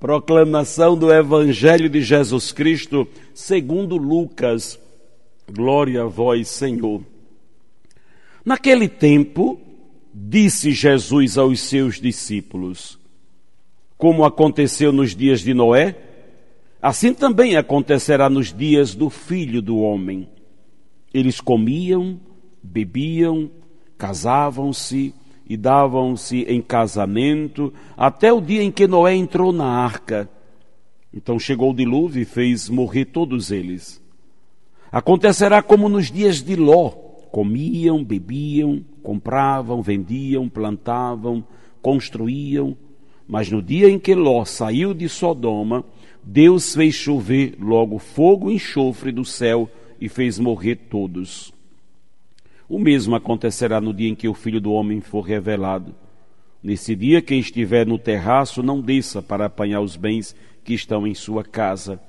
Proclamação do Evangelho de Jesus Cristo, segundo Lucas. Glória a vós, Senhor. Naquele tempo, disse Jesus aos seus discípulos: Como aconteceu nos dias de Noé, assim também acontecerá nos dias do filho do homem. Eles comiam, bebiam, casavam-se e davam-se em casamento até o dia em que Noé entrou na arca. Então chegou o dilúvio e fez morrer todos eles. Acontecerá como nos dias de Ló: comiam, bebiam, compravam, vendiam, plantavam, construíam. Mas no dia em que Ló saiu de Sodoma, Deus fez chover logo fogo e enxofre do céu e fez morrer todos. O mesmo acontecerá no dia em que o Filho do Homem for revelado. Nesse dia, quem estiver no terraço, não desça para apanhar os bens que estão em sua casa.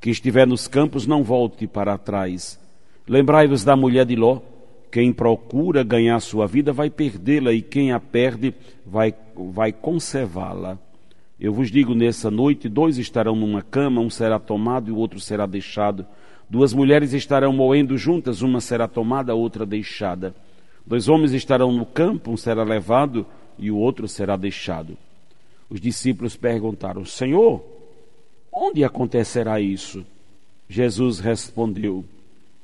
Quem estiver nos campos, não volte para trás. Lembrai-vos da mulher de Ló. Quem procura ganhar sua vida vai perdê-la, e quem a perde vai, vai conservá-la. Eu vos digo nessa noite: dois estarão numa cama, um será tomado e o outro será deixado. Duas mulheres estarão moendo juntas, uma será tomada, a outra deixada. Dois homens estarão no campo, um será levado e o outro será deixado. Os discípulos perguntaram: Senhor, onde acontecerá isso? Jesus respondeu: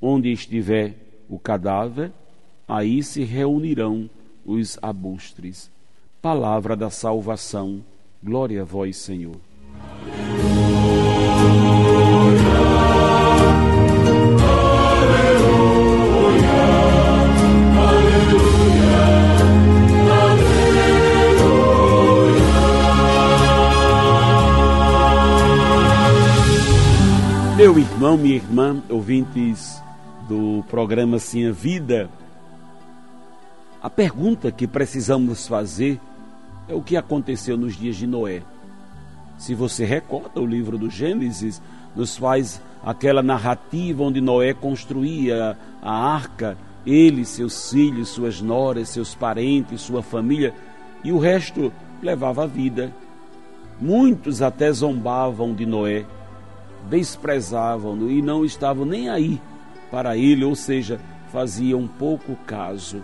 Onde estiver o cadáver, aí se reunirão os abustres. Palavra da salvação. Glória a vós, Senhor. Meu irmão, minha irmã, ouvintes do programa Sim a Vida, a pergunta que precisamos fazer é o que aconteceu nos dias de Noé. Se você recorda, o livro do Gênesis nos faz aquela narrativa onde Noé construía a arca, ele, seus filhos, suas noras, seus parentes, sua família, e o resto levava a vida. Muitos até zombavam de Noé desprezavam-no e não estavam nem aí para ele, ou seja, faziam pouco caso.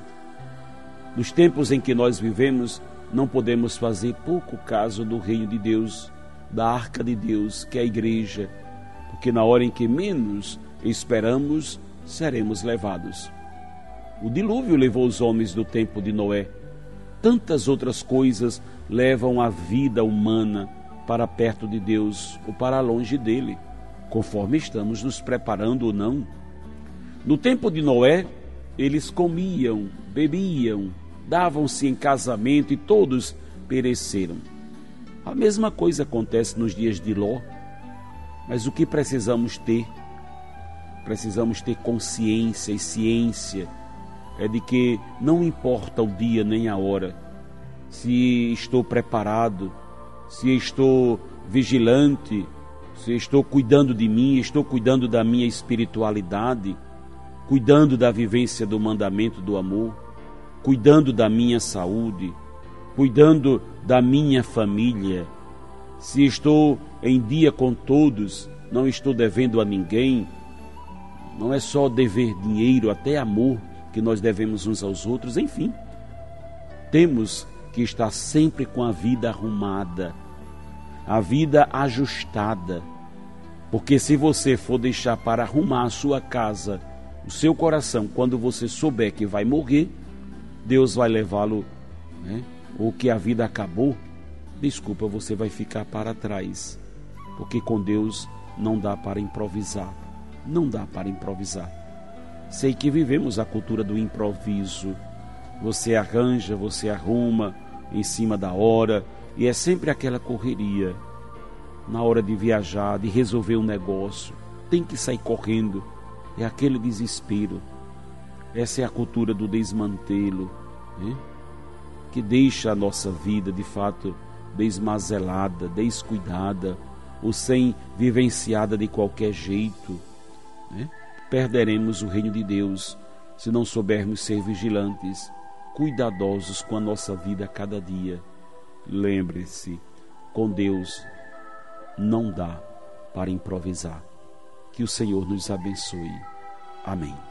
Nos tempos em que nós vivemos, não podemos fazer pouco caso do reino de Deus, da arca de Deus, que é a igreja, porque na hora em que menos esperamos, seremos levados. O dilúvio levou os homens do tempo de Noé. Tantas outras coisas levam a vida humana para perto de Deus ou para longe dele conforme estamos nos preparando ou não. No tempo de Noé, eles comiam, bebiam, davam-se em casamento e todos pereceram. A mesma coisa acontece nos dias de Ló. Mas o que precisamos ter? Precisamos ter consciência e ciência é de que não importa o dia nem a hora, se estou preparado, se estou vigilante, se estou cuidando de mim, estou cuidando da minha espiritualidade, cuidando da vivência do mandamento do amor, cuidando da minha saúde, cuidando da minha família. Se estou em dia com todos, não estou devendo a ninguém. Não é só dever dinheiro, até amor que nós devemos uns aos outros, enfim. Temos que estar sempre com a vida arrumada a vida ajustada. Porque se você for deixar para arrumar a sua casa, o seu coração, quando você souber que vai morrer, Deus vai levá-lo, né? ou que a vida acabou, desculpa, você vai ficar para trás. Porque com Deus não dá para improvisar. Não dá para improvisar. Sei que vivemos a cultura do improviso. Você arranja, você arruma em cima da hora, e é sempre aquela correria na hora de viajar, de resolver um negócio. tem que sair correndo. É aquele desespero. Essa é a cultura do desmantelo, né? que deixa a nossa vida de fato desmazelada, descuidada, ou sem vivenciada de qualquer jeito. Né? Perderemos o reino de Deus se não soubermos ser vigilantes, cuidadosos com a nossa vida a cada dia. Lembre-se, com Deus não dá para improvisar. Que o Senhor nos abençoe. Amém.